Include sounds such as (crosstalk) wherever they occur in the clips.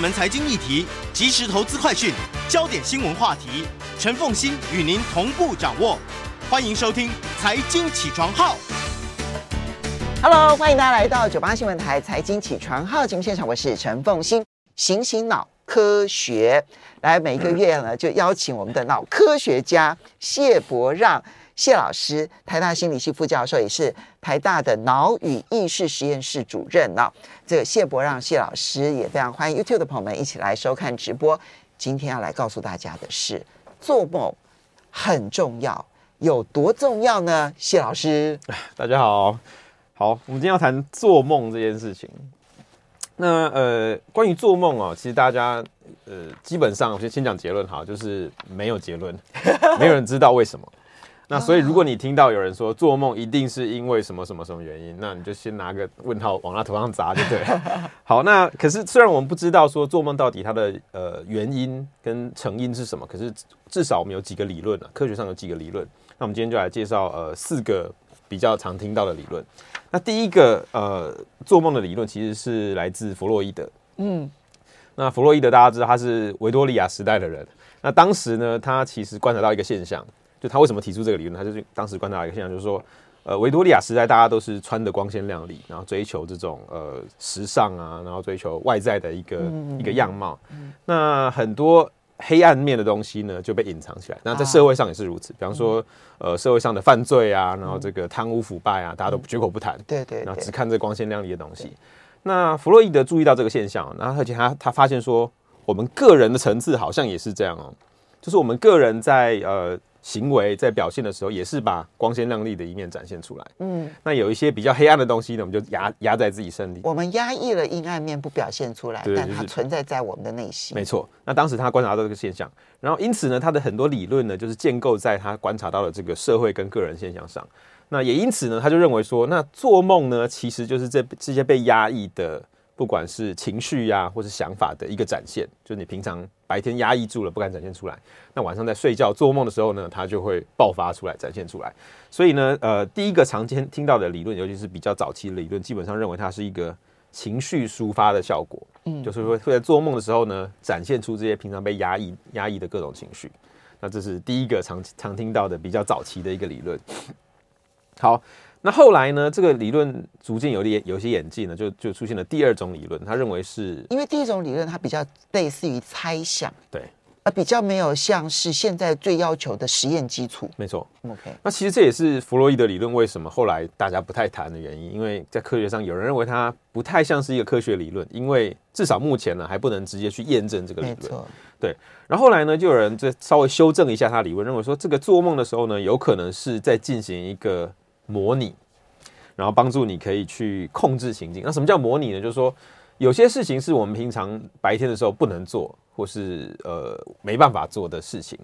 门财经议题，即时投资快讯，焦点新闻话题，陈凤馨与您同步掌握。欢迎收听《财经起床号》。Hello，欢迎大家来到九八新闻台《财经起床号》节目现场，我是陈凤馨，醒醒脑。科学来，每个月呢，就邀请我们的脑科学家谢伯让谢老师，台大心理系副教授，也是台大的脑与意识实验室主任啊。这个谢伯让谢老师也非常欢迎 YouTube 的朋友们一起来收看直播。今天要来告诉大家的是，做梦很重要，有多重要呢？谢老师，(laughs) 大家好，好，我们今天要谈做梦这件事情。那呃，关于做梦哦，其实大家呃，基本上我先先讲结论哈，就是没有结论，(laughs) 没有人知道为什么。那所以如果你听到有人说做梦一定是因为什么什么什么原因，那你就先拿个问号往他头上砸就对了。(laughs) 好，那可是虽然我们不知道说做梦到底它的呃原因跟成因是什么，可是至少我们有几个理论啊，科学上有几个理论。那我们今天就来介绍呃四个比较常听到的理论。那第一个呃，做梦的理论其实是来自弗洛伊德。嗯，那弗洛伊德大家知道他是维多利亚时代的人。那当时呢，他其实观察到一个现象，就他为什么提出这个理论？他就是当时观察到一个现象，就是说，呃，维多利亚时代大家都是穿的光鲜亮丽，然后追求这种呃时尚啊，然后追求外在的一个一个样貌。那很多。黑暗面的东西呢，就被隐藏起来。那在社会上也是如此，比方说，呃，社会上的犯罪啊，然后这个贪污腐败啊，大家都绝口不谈。对对。然后只看这光鲜亮丽的东西。那弗洛伊德注意到这个现象，然后而且他他发现说，我们个人的层次好像也是这样哦，就是我们个人在呃。行为在表现的时候，也是把光鲜亮丽的一面展现出来。嗯，那有一些比较黑暗的东西呢，我们就压压在自己身里。我们压抑了阴暗面不表现出来，但它存在在我们的内心。没错。那当时他观察到这个现象，然后因此呢，他的很多理论呢，就是建构在他观察到的这个社会跟个人现象上。那也因此呢，他就认为说，那做梦呢，其实就是这这些被压抑的。不管是情绪呀、啊，或是想法的一个展现，就是你平常白天压抑住了，不敢展现出来，那晚上在睡觉做梦的时候呢，它就会爆发出来，展现出来。所以呢，呃，第一个常见听到的理论，尤其是比较早期的理论，基本上认为它是一个情绪抒发的效果，嗯，就是会会在做梦的时候呢，展现出这些平常被压抑压抑的各种情绪。那这是第一个常常听到的比较早期的一个理论。好。那后来呢？这个理论逐渐有点有些演进呢，就就出现了第二种理论。他认为是因为第一种理论它比较类似于猜想，对，啊比较没有像是现在最要求的实验基础。没错，OK。那其实这也是弗洛伊德理论为什么后来大家不太谈的原因，因为在科学上有人认为它不太像是一个科学理论，因为至少目前呢还不能直接去验证这个理论。对。然后后来呢，就有人再稍微修正一下他理论，认为说这个做梦的时候呢，有可能是在进行一个。模拟，然后帮助你可以去控制情境。那什么叫模拟呢？就是说，有些事情是我们平常白天的时候不能做，或是呃没办法做的事情。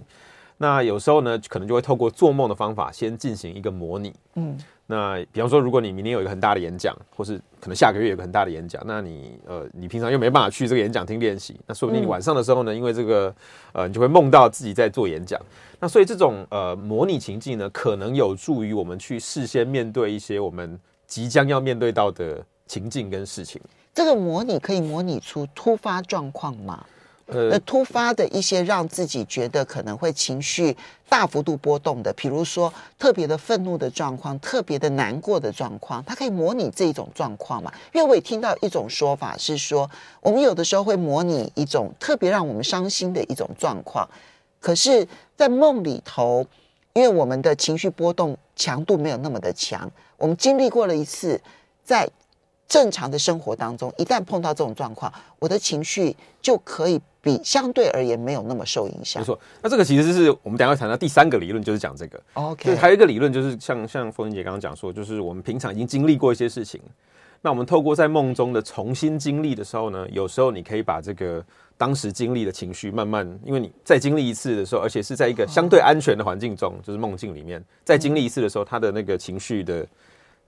那有时候呢，可能就会透过做梦的方法，先进行一个模拟。嗯。那比方说，如果你明天有一个很大的演讲，或是可能下个月有一个很大的演讲，那你呃，你平常又没办法去这个演讲厅练习，那说不定你晚上的时候呢，因为这个呃，你就会梦到自己在做演讲。那所以这种呃模拟情境呢，可能有助于我们去事先面对一些我们即将要面对到的情境跟事情。这个模拟可以模拟出突发状况吗？呃，突发的一些让自己觉得可能会情绪大幅度波动的，比如说特别的愤怒的状况，特别的难过的状况，它可以模拟这一种状况嘛？因为我也听到一种说法是说，我们有的时候会模拟一种特别让我们伤心的一种状况，可是，在梦里头，因为我们的情绪波动强度没有那么的强，我们经历过了一次在。正常的生活当中，一旦碰到这种状况，我的情绪就可以比相对而言没有那么受影响。没错，那这个其实是我们等下会谈到第三个理论，就是讲这个。OK，还有一个理论就是像像凤英姐刚刚讲说，就是我们平常已经经历过一些事情，那我们透过在梦中的重新经历的时候呢，有时候你可以把这个当时经历的情绪慢慢，因为你再经历一次的时候，而且是在一个相对安全的环境中，就是梦境里面再经历一次的时候，他的那个情绪的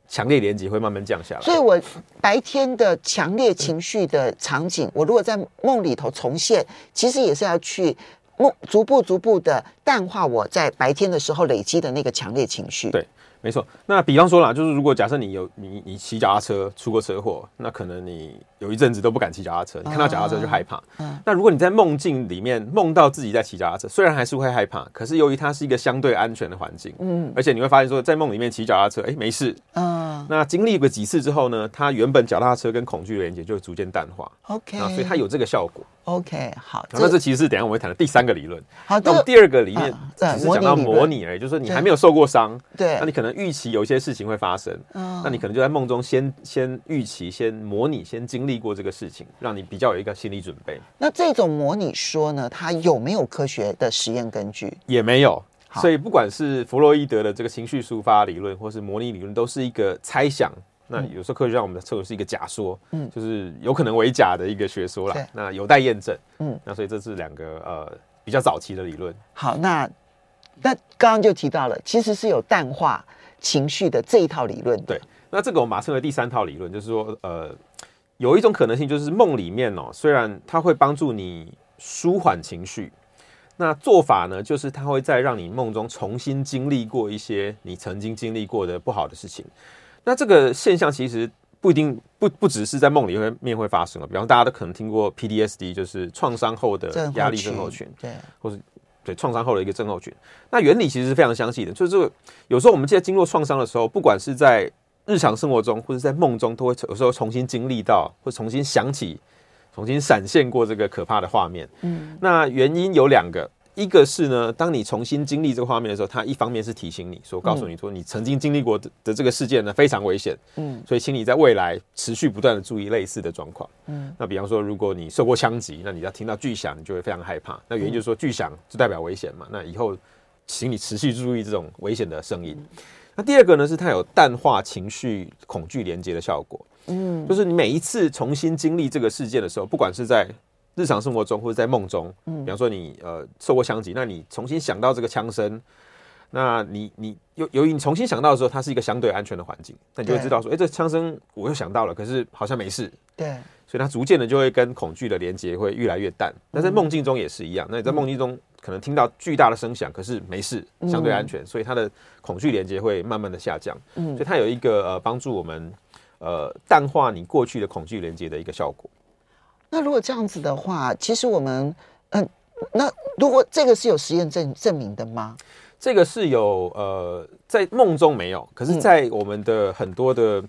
强烈连接会慢慢降下来。所以我白天的强烈情绪的场景，我如果在梦里头重现，其实也是要去。梦逐步逐步的淡化我在白天的时候累积的那个强烈情绪。对，没错。那比方说啦，就是如果假设你有你你骑脚踏车出过车祸，那可能你有一阵子都不敢骑脚踏车，你看到脚踏车就害怕。嗯、啊。那如果你在梦境里面梦到自己在骑脚踏车，虽然还是会害怕，可是由于它是一个相对安全的环境，嗯，而且你会发现说，在梦里面骑脚踏车，哎，没事。嗯。那经历过几次之后呢，它原本脚踏车跟恐惧的连接就会逐渐淡化。OK，所以它有这个效果。OK，好，那这其实是等下我们会谈的第三个理论。好，那我们第二个里面只是讲到模拟而已，就是说你还没有受过伤，对，那你可能预期有一些事情会发生，那你可能就在梦中先先预期、先模拟、先经历过这个事情，让你比较有一个心理准备。那这种模拟说呢，它有没有科学的实验根据？也没有。所以不管是弗洛伊德的这个情绪抒发理论，或是模拟理论，都是一个猜想。那有时候科学上我们的测是一个假说，嗯，就是有可能为假的一个学说啦。那有待验证，嗯。那所以这是两个呃比较早期的理论。好，那那刚刚就提到了，其实是有淡化情绪的这一套理论。对，那这个我们把它称为第三套理论，就是说呃有一种可能性，就是梦里面哦，虽然它会帮助你舒缓情绪。那做法呢，就是它会再让你梦中重新经历过一些你曾经经历过的不好的事情。那这个现象其实不一定不不只是在梦里面会发生了，比方大家都可能听过 PDSD，就是创伤后的压力症候群，对，或是对创伤后的一个症候群。那原理其实是非常相似的，就是这个有时候我们在经过创伤的时候，不管是在日常生活中或者在梦中，都会有时候重新经历到，或重新想起。重新闪现过这个可怕的画面，嗯，那原因有两个，一个是呢，当你重新经历这个画面的时候，它一方面是提醒你说，告诉你说你曾经经历过的的这个事件呢非常危险，嗯，所以请你在未来持续不断的注意类似的状况，嗯，那比方说如果你受过枪击，那你要听到巨响，你就会非常害怕，那原因就是说巨响就代表危险嘛，那以后请你持续注意这种危险的声音。那第二个呢，是它有淡化情绪恐惧连接的效果。嗯，就是你每一次重新经历这个事件的时候，不管是在日常生活中或者在梦中，嗯，比方说你呃受过枪击，那你重新想到这个枪声，那你你由由于你重新想到的时候，它是一个相对安全的环境，那你就会知道说，哎，这枪声我又想到了，可是好像没事，对，所以它逐渐的就会跟恐惧的连接会越来越淡。那在梦境中也是一样，那你在梦境中可能听到巨大的声响，可是没事，相对安全，所以它的恐惧连接会慢慢的下降。嗯，所以它有一个呃帮助我们。呃，淡化你过去的恐惧连接的一个效果。那如果这样子的话，其实我们，嗯，那如果这个是有实验证证明的吗？这个是有，呃，在梦中没有，可是，在我们的很多的，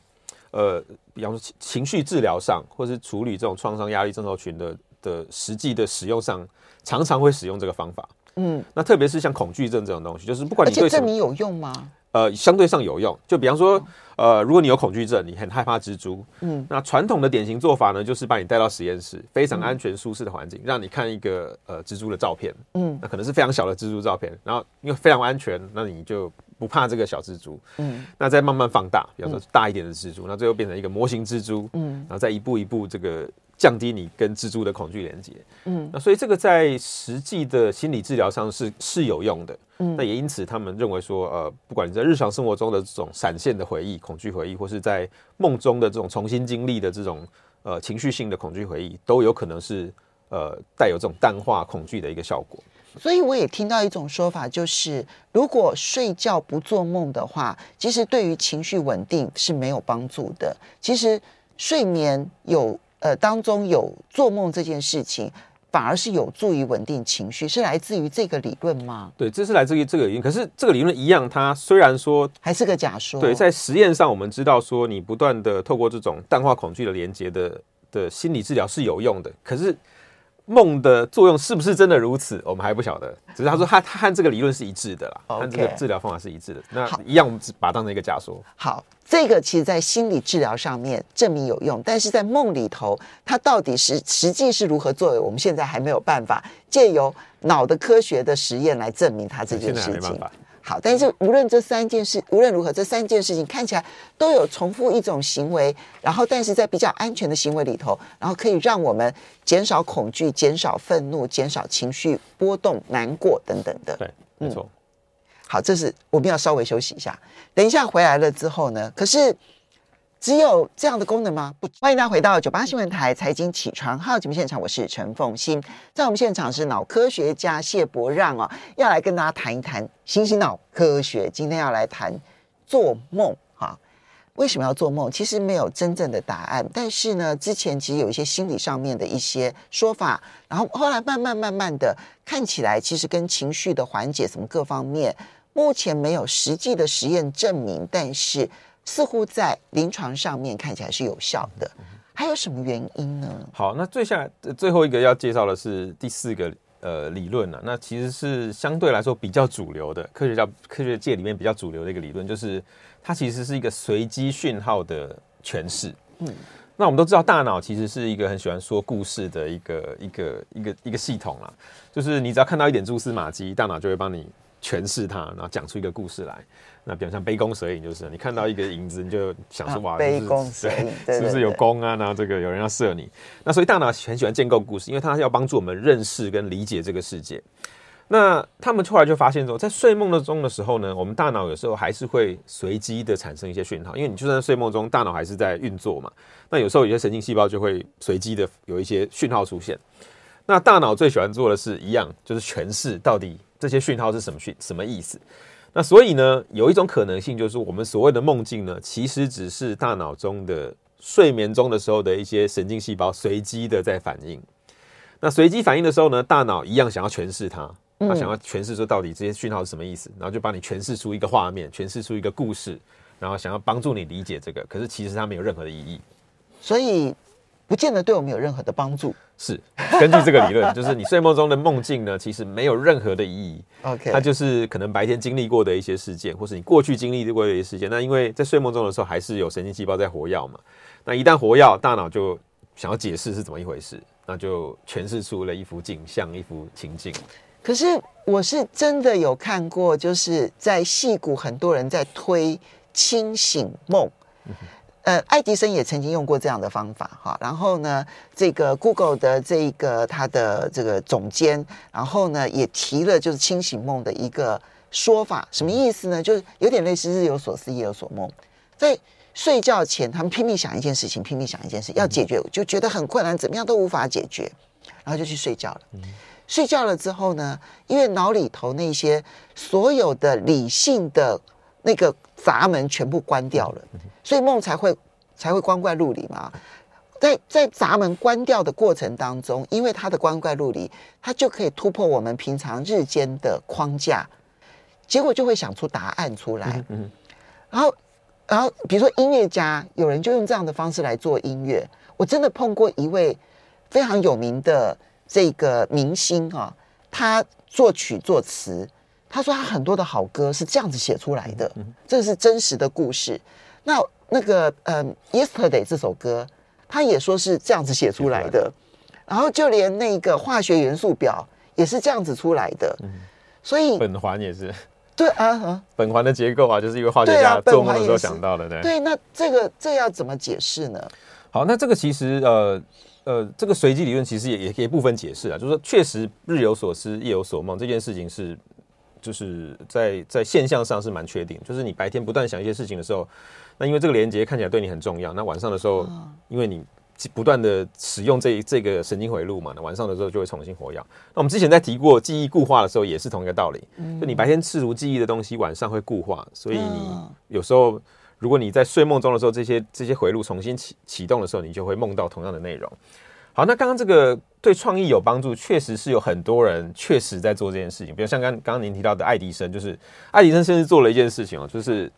呃，比方说情情绪治疗上，或是处理这种创伤压力症候群的的实际的使用上，常常会使用这个方法。嗯，那特别是像恐惧症这种东西，就是不管你对，而且证明有用吗？呃，相对上有用。就比方说，呃，如果你有恐惧症，你很害怕蜘蛛，嗯，那传统的典型做法呢，就是把你带到实验室，非常安全舒适的环境，让你看一个呃蜘蛛的照片，嗯，那可能是非常小的蜘蛛照片，然后因为非常安全，那你就不怕这个小蜘蛛，嗯，那再慢慢放大，比方说大一点的蜘蛛，那最后变成一个模型蜘蛛，嗯，然后再一步一步这个。降低你跟蜘蛛的恐惧连接，嗯，那所以这个在实际的心理治疗上是是有用的，嗯，那也因此他们认为说，呃，不管你在日常生活中的这种闪现的回忆、恐惧回忆，或是在梦中的这种重新经历的这种呃情绪性的恐惧回忆，都有可能是呃带有这种淡化恐惧的一个效果。所以我也听到一种说法，就是如果睡觉不做梦的话，其实对于情绪稳定是没有帮助的。其实睡眠有。呃，当中有做梦这件事情，反而是有助于稳定情绪，是来自于这个理论吗？对，这是来自于这个理论。可是这个理论一样，它虽然说还是个假说。对，在实验上，我们知道说，你不断的透过这种淡化恐惧的连接的的心理治疗是有用的。可是。梦的作用是不是真的如此？我们还不晓得。只是他说他他和这个理论是一致的啦，和这个治疗方法是一致的。那一样，我们只把它当成一个假说。好，这个其实在心理治疗上面证明有用，但是在梦里头，它到底是实际是如何作为，我们现在还没有办法借由脑的科学的实验来证明它这件事情。好，但是无论这三件事，无论如何，这三件事情看起来都有重复一种行为，然后但是在比较安全的行为里头，然后可以让我们减少恐惧、减少愤怒、减少情绪波动、难过等等的。对，没错。嗯、好，这是我们要稍微休息一下，等一下回来了之后呢，可是。只有这样的功能吗？不，欢迎大家回到九八新闻台财经起床号节目现场，我是陈凤欣，在我们现场是脑科学家谢伯让哦，要来跟大家谈一谈新兴脑科学。今天要来谈做梦哈，为什么要做梦？其实没有真正的答案，但是呢，之前其实有一些心理上面的一些说法，然后后来慢慢慢慢的看起来，其实跟情绪的缓解什么各方面，目前没有实际的实验证明，但是。似乎在临床上面看起来是有效的，还有什么原因呢？好，那最下最后一个要介绍的是第四个呃理论呢、啊，那其实是相对来说比较主流的科学家科学界里面比较主流的一个理论，就是它其实是一个随机讯号的诠释。嗯，那我们都知道大脑其实是一个很喜欢说故事的一个一个一个一个系统啦，就是你只要看到一点蛛丝马迹，大脑就会帮你诠释它，然后讲出一个故事来。那比如像杯弓蛇影，就是你看到一个影子，你就想说哇，杯弓蛇影，是不是有弓啊？然后这个有人要射你。那所以大脑很喜欢建构故事，因为它要帮助我们认识跟理解这个世界。那他们后来就发现说，在睡梦的中的时候呢，我们大脑有时候还是会随机的产生一些讯号，因为你就算在睡梦中，大脑还是在运作嘛。那有时候有些神经细胞就会随机的有一些讯号出现。那大脑最喜欢做的是一样，就是诠释到底这些讯号是什么讯什么意思。那所以呢，有一种可能性就是我们所谓的梦境呢，其实只是大脑中的睡眠中的时候的一些神经细胞随机的在反应。那随机反应的时候呢，大脑一样想要诠释它，它想要诠释说到底这些讯号是什么意思，然后就帮你诠释出一个画面，诠释出一个故事，然后想要帮助你理解这个。可是其实它没有任何的意义，所以不见得对我们有任何的帮助。是根据这个理论，就是你睡梦中的梦境呢，其实没有任何的意义。OK，它就是可能白天经历过的一些事件，或是你过去经历过的一些事件。那因为在睡梦中的时候，还是有神经细胞在活跃嘛。那一旦活跃，大脑就想要解释是怎么一回事，那就诠释出了一幅景象，一幅情境。可是我是真的有看过，就是在戏骨很多人在推清醒梦。嗯呃，爱迪生也曾经用过这样的方法哈，然后呢，这个 Google 的这个他的这个总监，然后呢也提了就是清醒梦的一个说法，什么意思呢？就是有点类似日有所思夜有所梦，在睡觉前他们拼命想一件事情，拼命想一件事要解决，就觉得很困难，怎么样都无法解决，然后就去睡觉了。睡觉了之后呢，因为脑里头那些所有的理性的那个闸门全部关掉了。所以梦才会才会光怪陆离嘛，在在闸门关掉的过程当中，因为它的光怪陆离，它就可以突破我们平常日间的框架，结果就会想出答案出来。嗯，然后然后比如说音乐家，有人就用这样的方式来做音乐。我真的碰过一位非常有名的这个明星啊，他作曲作词，他说他很多的好歌是这样子写出来的，这是真实的故事。那那个嗯，Yesterday 这首歌，他也说是这样子写出来的，然后就连那个化学元素表也是这样子出来的，所以苯环也是。对啊，苯环的结构啊，就是一个化学家做梦的时候想到的，对。对。那这个这要怎么解释呢？好，那这个其实呃呃，这个随机理论其实也也可以部分解释啊，就是说确实日有所思夜有所梦这件事情是就是在在现象上是蛮确定，就是你白天不断想一些事情的时候。那因为这个连接看起来对你很重要，那晚上的时候，因为你不断的使用这这个神经回路嘛，那晚上的时候就会重新活跃。那我们之前在提过记忆固化的时候，也是同一个道理。就你白天试图记忆的东西，晚上会固化，所以你有时候如果你在睡梦中的时候，这些这些回路重新启启动的时候，你就会梦到同样的内容。好，那刚刚这个对创意有帮助，确实是有很多人确实在做这件事情。比如像刚刚刚您提到的爱迪生，就是爱迪生甚至做了一件事情哦，就是。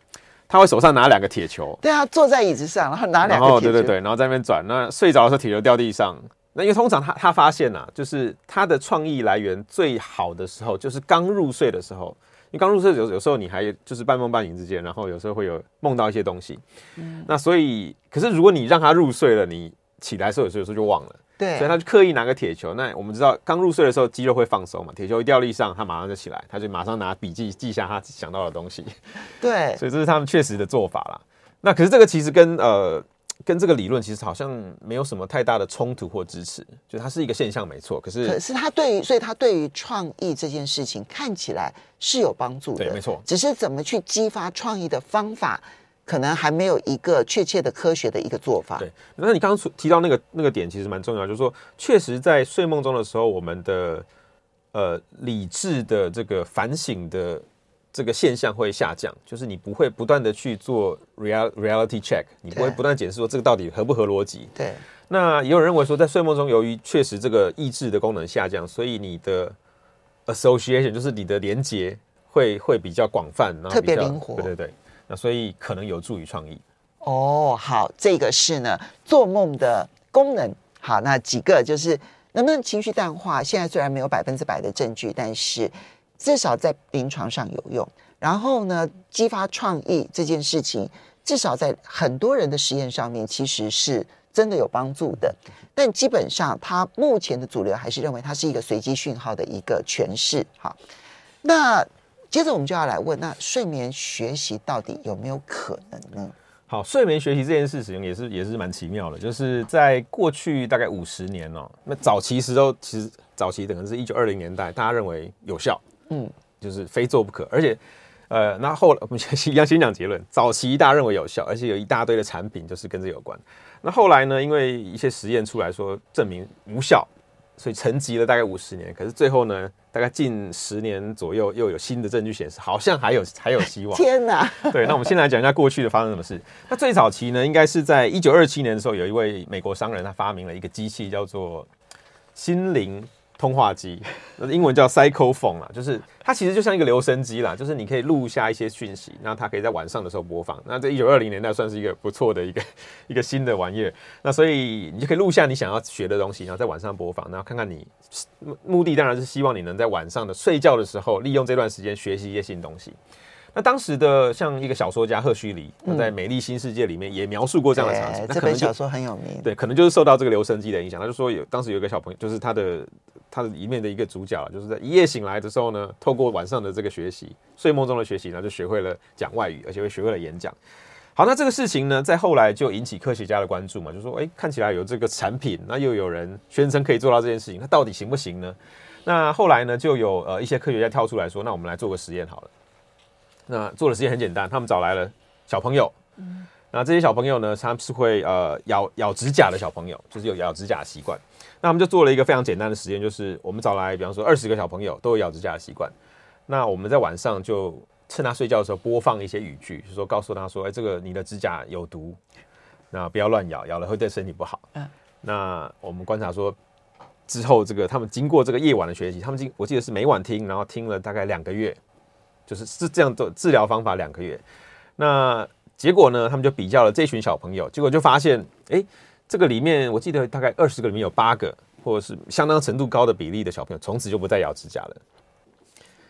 他会手上拿两个铁球，对啊，坐在椅子上，然后拿两个铁球，对对对，然后在那边转。那睡着的时候，铁球掉地上。那因为通常他他发现啊，就是他的创意来源最好的时候，就是刚入睡的时候。因为刚入睡有有时候你还就是半梦半醒之间，然后有时候会有梦到一些东西。嗯，那所以，可是如果你让他入睡了，你起来的时候有时候有时候就忘了。对，所以他就刻意拿个铁球。那我们知道，刚入睡的时候肌肉会放松嘛，铁球一掉地上，他马上就起来，他就马上拿笔记记下他想到的东西。(laughs) 对，(laughs) 所以这是他们确实的做法啦。那可是这个其实跟呃。跟这个理论其实好像没有什么太大的冲突或支持，就它是一个现象没错。可是，可是它对于，所以它对于创意这件事情看起来是有帮助的，对，没错。只是怎么去激发创意的方法，可能还没有一个确切的科学的一个做法。对，那你刚刚提到那个那个点其实蛮重要，就是说，确实在睡梦中的时候，我们的呃理智的这个反省的。这个现象会下降，就是你不会不断的去做 real reality check，你不会不断解释说这个到底合不合逻辑。对。那也有人认为说，在睡梦中，由于确实这个意志的功能下降，所以你的 association 就是你的连接会会比较广泛，然后比较特别灵活。对对对。那所以可能有助于创意。哦，好，这个是呢做梦的功能。好，那几个就是能不能情绪淡化？现在虽然没有百分之百的证据，但是。至少在临床上有用，然后呢，激发创意这件事情，至少在很多人的实验上面，其实是真的有帮助的。但基本上，它目前的主流还是认为它是一个随机讯号的一个诠释。好，那接着我们就要来问，那睡眠学习到底有没有可能呢？好，睡眠学习这件事情也是也是蛮奇妙的，就是在过去大概五十年哦，那早期时候其实早期可能是一九二零年代，大家认为有效。嗯，就是非做不可，而且，呃，那后来我们先要先讲结论。早期大家认为有效，而且有一大堆的产品就是跟这有关。那后来呢，因为一些实验出来说证明无效，所以沉寂了大概五十年。可是最后呢，大概近十年左右又有新的证据显示，好像还有还有希望。天哪！(laughs) 对，那我们先来讲一下过去的发生什么事。那最早期呢，应该是在一九二七年的时候，有一位美国商人他发明了一个机器，叫做心灵。通话机，英文叫 Psychophone 啦，就是它其实就像一个留声机啦，就是你可以录下一些讯息，那它可以在晚上的时候播放。那在一九二零年代算是一个不错的一个 (laughs) 一个新的玩意儿。那所以你就可以录下你想要学的东西，然后在晚上播放，然后看看你目的当然是希望你能在晚上的睡觉的时候，利用这段时间学习一些新东西。那当时的像一个小说家赫胥黎，他在《美丽新世界》里面也描述过这样的场景。这本小说很有名。对，可能就是受到这个留声机的影响。他就说有当时有一个小朋友，就是他的他的里面的一个主角，就是在一夜醒来的时候呢，透过晚上的这个学习，睡梦中的学习呢，就学会了讲外语，而且会学会了演讲。好，那这个事情呢，在后来就引起科学家的关注嘛，就说，哎，看起来有这个产品，那又有人宣称可以做到这件事情，那到底行不行呢？那后来呢，就有呃一些科学家跳出来说，那我们来做个实验好了。那做的实验很简单，他们找来了小朋友，嗯，那这些小朋友呢，他们是会呃咬咬指甲的小朋友，就是有咬指甲的习惯。那我们就做了一个非常简单的实验，就是我们找来，比方说二十个小朋友都有咬指甲的习惯。那我们在晚上就趁他睡觉的时候播放一些语句，就是说告诉他说，哎，这个你的指甲有毒，那不要乱咬，咬了会对身体不好。嗯，那我们观察说之后，这个他们经过这个夜晚的学习，他们经我记得是每晚听，然后听了大概两个月。就是是这样做治疗方法两个月，那结果呢？他们就比较了这群小朋友，结果就发现，哎，这个里面我记得大概二十个里面有八个，或者是相当程度高的比例的小朋友，从此就不再咬指甲了。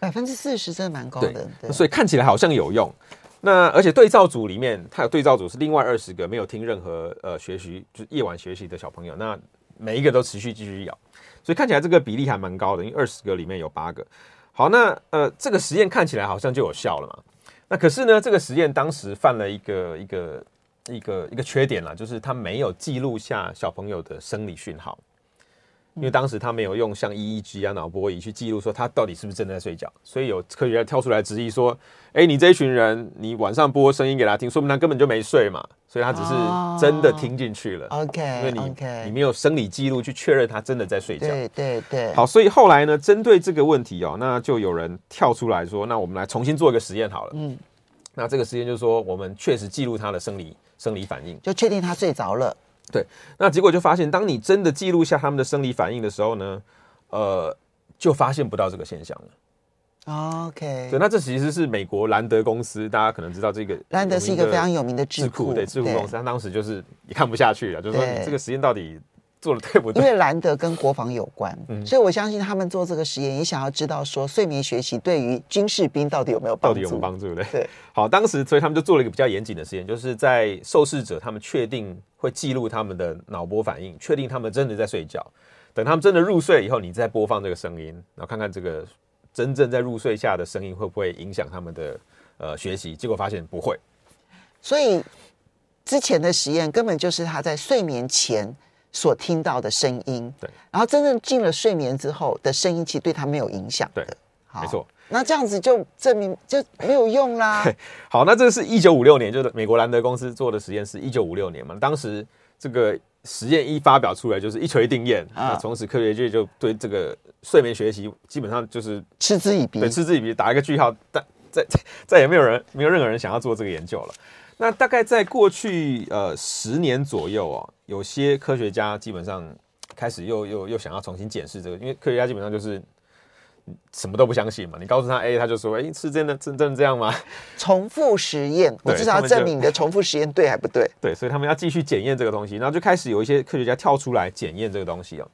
百分之四十真的蛮高的，对，所以看起来好像有用。那而且对照组里面，它有对照组是另外二十个没有听任何呃学习，就是夜晚学习的小朋友，那每一个都持续继续咬，所以看起来这个比例还蛮高的，因为二十个里面有八个。好，那呃，这个实验看起来好像就有效了嘛。那可是呢，这个实验当时犯了一个一个一个一个缺点啦，就是它没有记录下小朋友的生理讯号。因为当时他没有用像 EEG 啊、脑波仪去记录说他到底是不是真的在睡觉，所以有科学家跳出来质疑说：“哎，你这一群人，你晚上播声音给他听，说明他根本就没睡嘛，所以他只是真的听进去了。Oh, OK，因为你.你没有生理记录去确认他真的在睡觉。对对对。好，所以后来呢，针对这个问题哦，那就有人跳出来说：那我们来重新做一个实验好了。嗯，那这个实验就是说，我们确实记录他的生理生理反应，就确定他睡着了。对，那结果就发现，当你真的记录下他们的生理反应的时候呢，呃，就发现不到这个现象了。OK，对，那这其实是美国兰德公司，大家可能知道这个兰德是一个非常有名的智库，对，智库公司，他当时就是也看不下去了，就是说你这个实验到底做的对不对？因为兰德跟国防有关，嗯，所以我相信他们做这个实验也想要知道说睡眠学习对于军事兵到底有没有帮助？到底有没有帮助？对。好，当时所以他们就做了一个比较严谨的实验，就是在受试者他们确定会记录他们的脑波反应，确定他们真的在睡觉。等他们真的入睡以后，你再播放这个声音，然后看看这个真正在入睡下的声音会不会影响他们的呃学习。结果发现不会。所以之前的实验根本就是他在睡眠前所听到的声音，对。然后真正进了睡眠之后的声音，其实对他没有影响的。对，没错。那这样子就证明就没有用啦。(laughs) 好，那这是一九五六年，就是美国兰德公司做的实验，是一九五六年嘛。当时这个。实验一发表出来就是一锤定音，那从此科学界就对这个睡眠学习基本上就是嗤之以鼻，对，嗤之以鼻，打一个句号，但再 (laughs) 再再也没有人没有任何人想要做这个研究了。那大概在过去呃十年左右哦，有些科学家基本上开始又又又想要重新检视这个，因为科学家基本上就是。什么都不相信嘛？你告诉他 A，他就说：“哎，是真的，真真的这样吗？” (laughs) 重复实验，我至少要证明你的重复实验对还不对？对，所以他们要继续检验这个东西，然后就开始有一些科学家跳出来检验这个东西哦。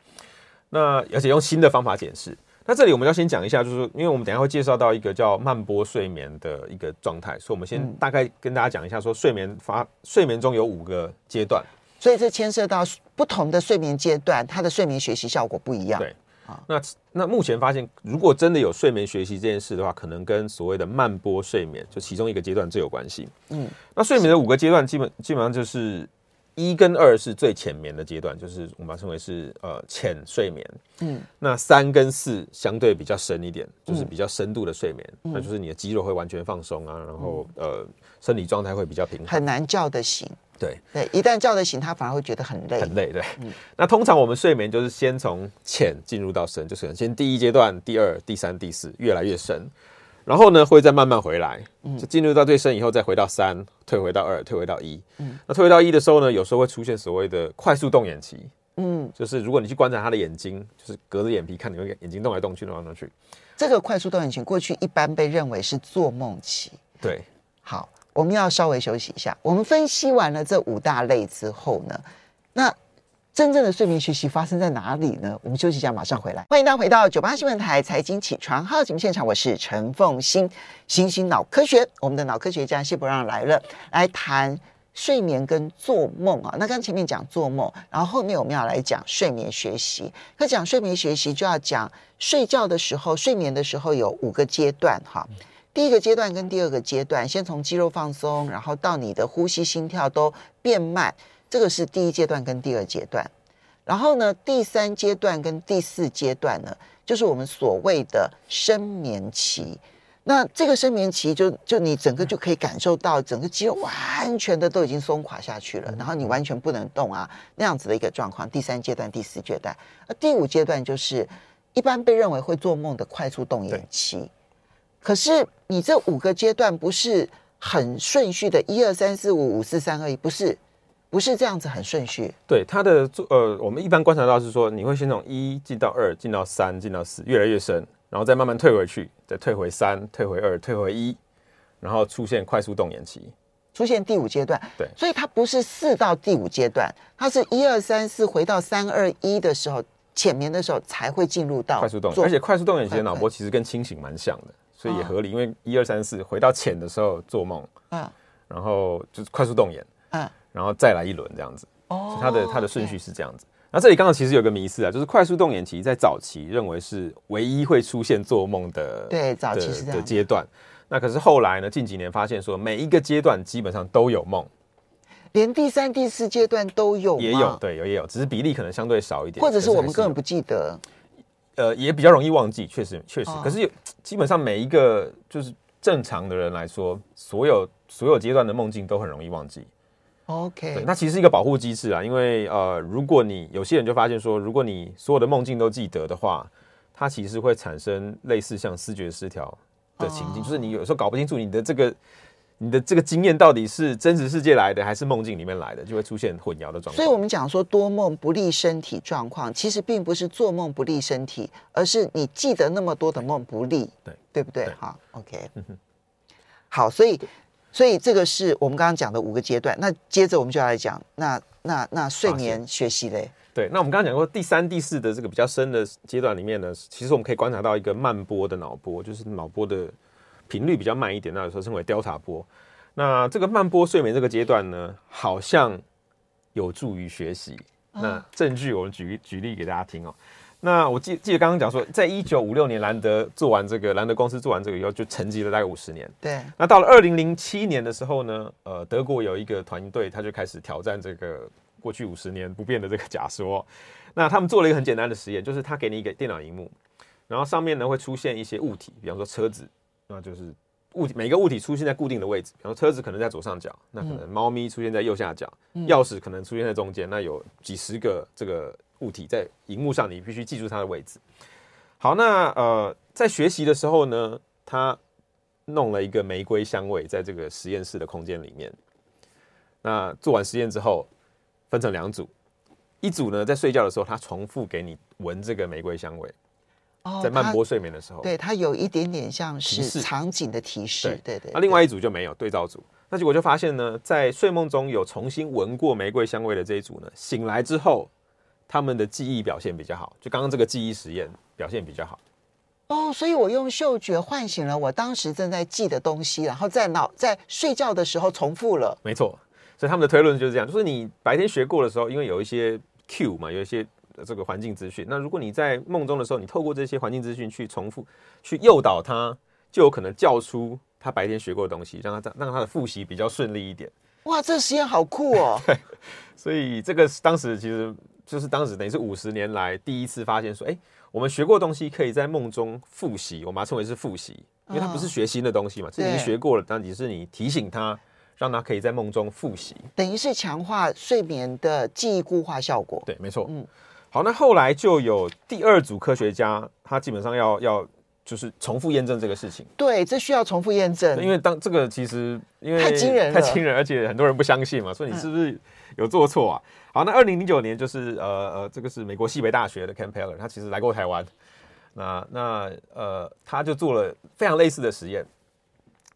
那而且用新的方法检视。那这里我们要先讲一下，就是，因为我们等一下会介绍到一个叫慢波睡眠的一个状态，所以我们先大概跟大家讲一下，说睡眠发睡眠中有五个阶段，所以这牵涉到不同的睡眠阶段，它的睡眠学习效果不一样。对。那那目前发现，如果真的有睡眠学习这件事的话，可能跟所谓的慢波睡眠就其中一个阶段最有关系。嗯，那睡眠的五个阶段，基本基本上就是一跟二是最浅眠的阶段，就是我们称为是呃浅睡眠。嗯，那三跟四相对比较深一点，就是比较深度的睡眠，嗯、那就是你的肌肉会完全放松啊，然后呃生理状态会比较平衡，很难叫得醒。对对，一旦叫得醒，他反而会觉得很累，很累。对，嗯、(laughs) 那通常我们睡眠就是先从浅进入到深，就是先第一阶段、第二、第三、第四，越来越深，然后呢会再慢慢回来，嗯，就进入到最深以后再回到三，退回到二，退回到一。嗯，那退回到一的时候呢，有时候会出现所谓的快速动眼期，嗯，就是如果你去观察他的眼睛，就是隔着眼皮看，你会眼睛动来动去，动来动去。这个快速动眼期过去一般被认为是做梦期。对，好。我们要稍微休息一下。我们分析完了这五大类之后呢，那真正的睡眠学习发生在哪里呢？我们休息一下，马上回来。欢迎大家回到九八新闻台财经起床号节目现场，我是陈凤欣，新兴脑科学，我们的脑科学家谢伯让来了，来谈睡眠跟做梦啊。那刚前面讲做梦，然后后面我们要来讲睡眠学习。可讲睡眠学习，就要讲睡觉的时候，睡眠的时候有五个阶段哈。第一个阶段跟第二个阶段，先从肌肉放松，然后到你的呼吸、心跳都变慢，这个是第一阶段跟第二阶段。然后呢，第三阶段跟第四阶段呢，就是我们所谓的深眠期。那这个深眠期就，就就你整个就可以感受到整个肌肉完全的都已经松垮下去了，然后你完全不能动啊，那样子的一个状况。第三阶段、第四阶段，而第五阶段就是一般被认为会做梦的快速动眼期。可是你这五个阶段不是很顺序的，一二三四五五四三二一，不是，不是这样子很顺序。对，它的呃，我们一般观察到是说，你会先从一进到二，进到三，进到四，越来越深，然后再慢慢退回去，再退回三，退回二，退回一，然后出现快速动眼期，出现第五阶段。对，所以它不是四到第五阶段，它是一二三四回到三二一的时候，浅眠的时候才会进入到快速动眼，而且快速动眼期的脑波其实跟清醒蛮像的。所以也合理，因为一二三四回到浅的时候做梦，嗯，然后就是快速动眼，嗯，然后再来一轮这样子，哦，它的它的顺序是这样子。那这里刚刚其实有个迷思啊，就是快速动眼期在早期认为是唯一会出现做梦的，对，早期是的阶段。那可是后来呢，近几年发现说每一个阶段基本上都有梦，连第三、第四阶段都有，也有，对，有也有，只是比例可能相对少一点，或者是我们根本不记得。呃，也比较容易忘记，确实确实。可是有基本上每一个就是正常的人来说，所有所有阶段的梦境都很容易忘记。OK，对，那其实是一个保护机制啊，因为呃，如果你有些人就发现说，如果你所有的梦境都记得的话，它其实会产生类似像思觉失调的情境，就是你有时候搞不清楚你的这个。你的这个经验到底是真实世界来的，还是梦境里面来的，就会出现混淆的状况。所以，我们讲说多梦不利身体状况，其实并不是做梦不利身体，而是你记得那么多的梦不利，对对不对？好，OK，好，所以，所以这个是我们刚刚讲的五个阶段。那接着我们就要来讲，那那那睡眠学习嘞？对，那我们刚刚讲过第三、第四的这个比较深的阶段里面呢，其实我们可以观察到一个慢波的脑波，就是脑波的频率比较慢一点，那有时候称为 delta 波。那这个慢波睡眠这个阶段呢，好像有助于学习。哦、那证据我们举举例给大家听哦。那我记记得刚刚讲说，在一九五六年兰德做完这个兰德公司做完这个以后，就沉寂了大概五十年。对。那到了二零零七年的时候呢，呃，德国有一个团队，他就开始挑战这个过去五十年不变的这个假说。(laughs) 那他们做了一个很简单的实验，就是他给你一个电脑荧幕，然后上面呢会出现一些物体，比方说车子，那就是物体每个物体出现在固定的位置，比方说车子可能在左上角，那可能猫咪出现在右下角，钥匙可能出现在中间，那有几十个这个。物体在荧幕上，你必须记住它的位置。好，那呃，在学习的时候呢，他弄了一个玫瑰香味在这个实验室的空间里面。那做完实验之后，分成两组，一组呢在睡觉的时候，他重复给你闻这个玫瑰香味。哦，在慢波睡眠的时候，对，它有一点点像是场景的提示。对对。那另外一组就没有对照组。那结果就发现呢，在睡梦中有重新闻过玫瑰香味的这一组呢，醒来之后。他们的记忆表现比较好，就刚刚这个记忆实验表现比较好。哦，所以我用嗅觉唤醒了我当时正在记的东西，然后在脑在睡觉的时候重复了。没错，所以他们的推论就是这样，就是你白天学过的时候，因为有一些 cue 嘛，有一些这个环境资讯，那如果你在梦中的时候，你透过这些环境资讯去重复去诱导他，就有可能叫出他白天学过的东西，让他让他的复习比较顺利一点。哇，这个实验好酷哦！(laughs) 对，所以这个当时其实。就是当时等于是五十年来第一次发现说，哎，我们学过的东西可以在梦中复习，我们把它称为是复习，因为它不是学新的东西嘛，这已经学过了，但只是你提醒他，让他可以在梦中复习，等于是强化睡眠的记忆固化效果。对，没错。嗯，好，那后来就有第二组科学家，他基本上要要。就是重复验证这个事情，对，这需要重复验证，因为当这个其实因为太惊人，太惊人，而且很多人不相信嘛，说你是不是有做错啊？嗯、好，那二零零九年就是呃呃，这个是美国西北大学的 Campeller，他其实来过台湾，那那呃，他就做了非常类似的实验。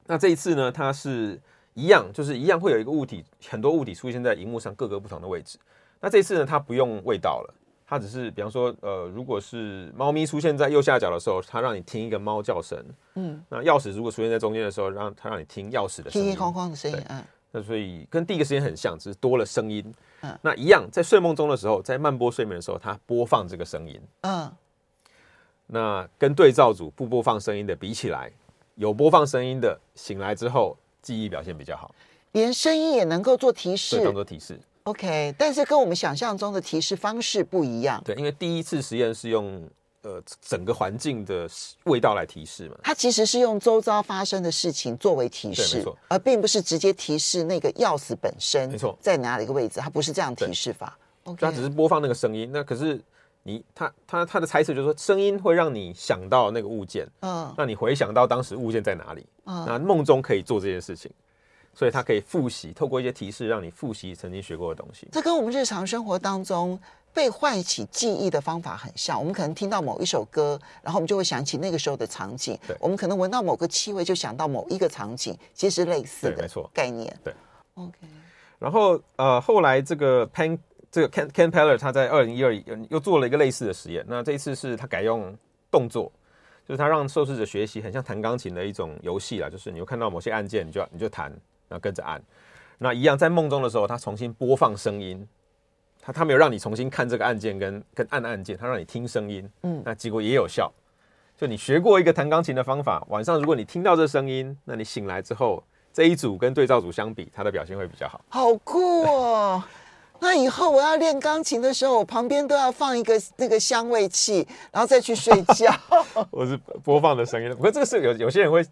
那这一次呢，他是一样，就是一样会有一个物体，很多物体出现在荧幕上各个不同的位置。那这一次呢，他不用味道了。它只是，比方说，呃，如果是猫咪出现在右下角的时候，它让你听一个猫叫声。嗯，那钥匙如果出现在中间的时候，让它让你听钥匙的声音，哐哐的声音。嗯，那所以跟第一个实验很像，只是多了声音。嗯，那一样，在睡梦中的时候，在慢波睡眠的时候，它播放这个声音。嗯，那跟对照组不播放声音的比起来，有播放声音的醒来之后记忆表现比较好，连声音也能够做提示，对，当做提示。OK，但是跟我们想象中的提示方式不一样。对，因为第一次实验是用呃整个环境的味道来提示嘛。它其实是用周遭发生的事情作为提示，而并不是直接提示那个钥匙本身。没错，在哪里一个位置，它不是这样提示法。OK，它只是播放那个声音。那可是你他他他的猜测就是说，声音会让你想到那个物件，嗯，让你回想到当时物件在哪里，嗯，那梦中可以做这件事情。所以它可以复习，透过一些提示让你复习曾经学过的东西。这跟我们日常生活当中被唤起记忆的方法很像。我们可能听到某一首歌，然后我们就会想起那个时候的场景。对，我们可能闻到某个气味，就想到某一个场景，其实是类似的，没错，概念。对，OK。然后呃，后来这个 Pen 这个 Ken Ken Peller 他在二零一二又做了一个类似的实验。那这一次是他改用动作，就是他让受试者学习很像弹钢琴的一种游戏啦，就是你会看到某些按键，你就你就弹。然后跟着按，那一样在梦中的时候，他重新播放声音，他他没有让你重新看这个按键跟跟按按键，他让你听声音，嗯，那结果也有效。就你学过一个弹钢琴的方法，晚上如果你听到这声音，那你醒来之后，这一组跟对照组相比，他的表现会比较好。好酷哦！(laughs) 那以后我要练钢琴的时候，我旁边都要放一个那个香味器，然后再去睡觉。(laughs) 我是播放的声音，不过这个是有有些人会。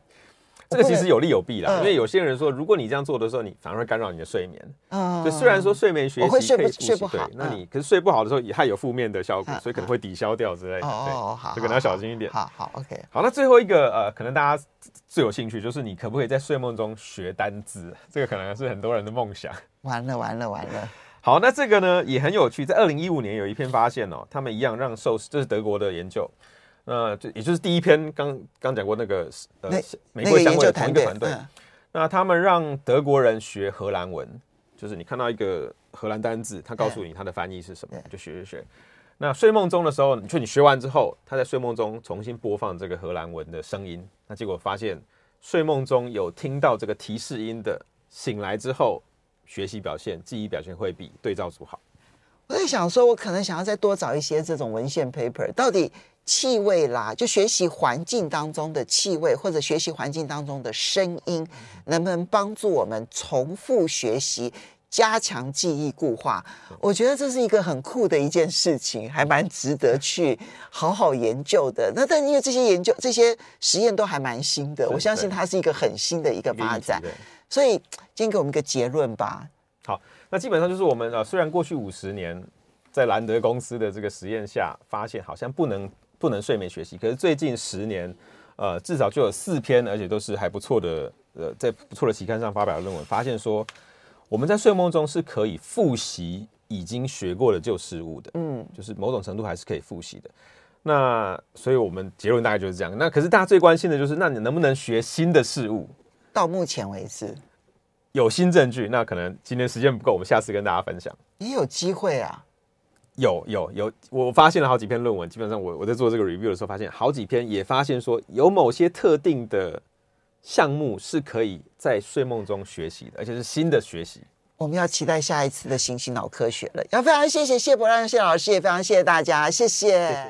这个其实有利有弊啦，因为有些人说，如果你这样做的时候，你反而会干扰你的睡眠。嗯，就虽然说睡眠学习可以睡不睡不好，那你可是睡不好的时候也还有负面的效果，所以可能会抵消掉之类的。哦，好，这个要小心一点。好好，OK。好，那最后一个呃，可能大家最有兴趣就是你可不可以在睡梦中学单字？这个可能是很多人的梦想。完了完了完了。(laughs) 好，那这个呢也很有趣，在二零一五年有一篇发现哦，他们一样让受试，这是德国的研究。那就也就是第一篇刚刚讲过那个呃玫瑰香味的同一个团队，那他们让德国人学荷兰文，就是你看到一个荷兰单字，他告诉你他的翻译是什么，就学学学。那睡梦中的时候，你就你学完之后，他在睡梦中重新播放这个荷兰文的声音，那结果发现睡梦中有听到这个提示音的，醒来之后学习表现、记忆表现会比对照组好。我在想说，我可能想要再多找一些这种文献 paper，到底气味啦，就学习环境当中的气味，或者学习环境当中的声音，能不能帮助我们重复学习？加强记忆固化，我觉得这是一个很酷的一件事情，还蛮值得去好好研究的。那但因为这些研究、这些实验都还蛮新的，我相信它是一个很新的一个发展。所以今天给我们一个结论吧。好，那基本上就是我们呃，虽然过去五十年在兰德公司的这个实验下发现好像不能不能睡眠学习，可是最近十年呃，至少就有四篇，而且都是还不错的呃，在不错的期刊上发表的论文，发现说。我们在睡梦中是可以复习已经学过的旧事物的，嗯，就是某种程度还是可以复习的。那所以我们结论大概就是这样。那可是大家最关心的就是，那你能不能学新的事物？到目前为止有新证据，那可能今天时间不够，我们下次跟大家分享。也有机会啊，有有有，我发现了好几篇论文，基本上我我在做这个 review 的时候，发现好几篇也发现说有某些特定的。项目是可以在睡梦中学习的，而且是新的学习。我们要期待下一次的行星脑科学了。要非常谢谢谢伯让谢老师，也非常谢谢大家，谢谢。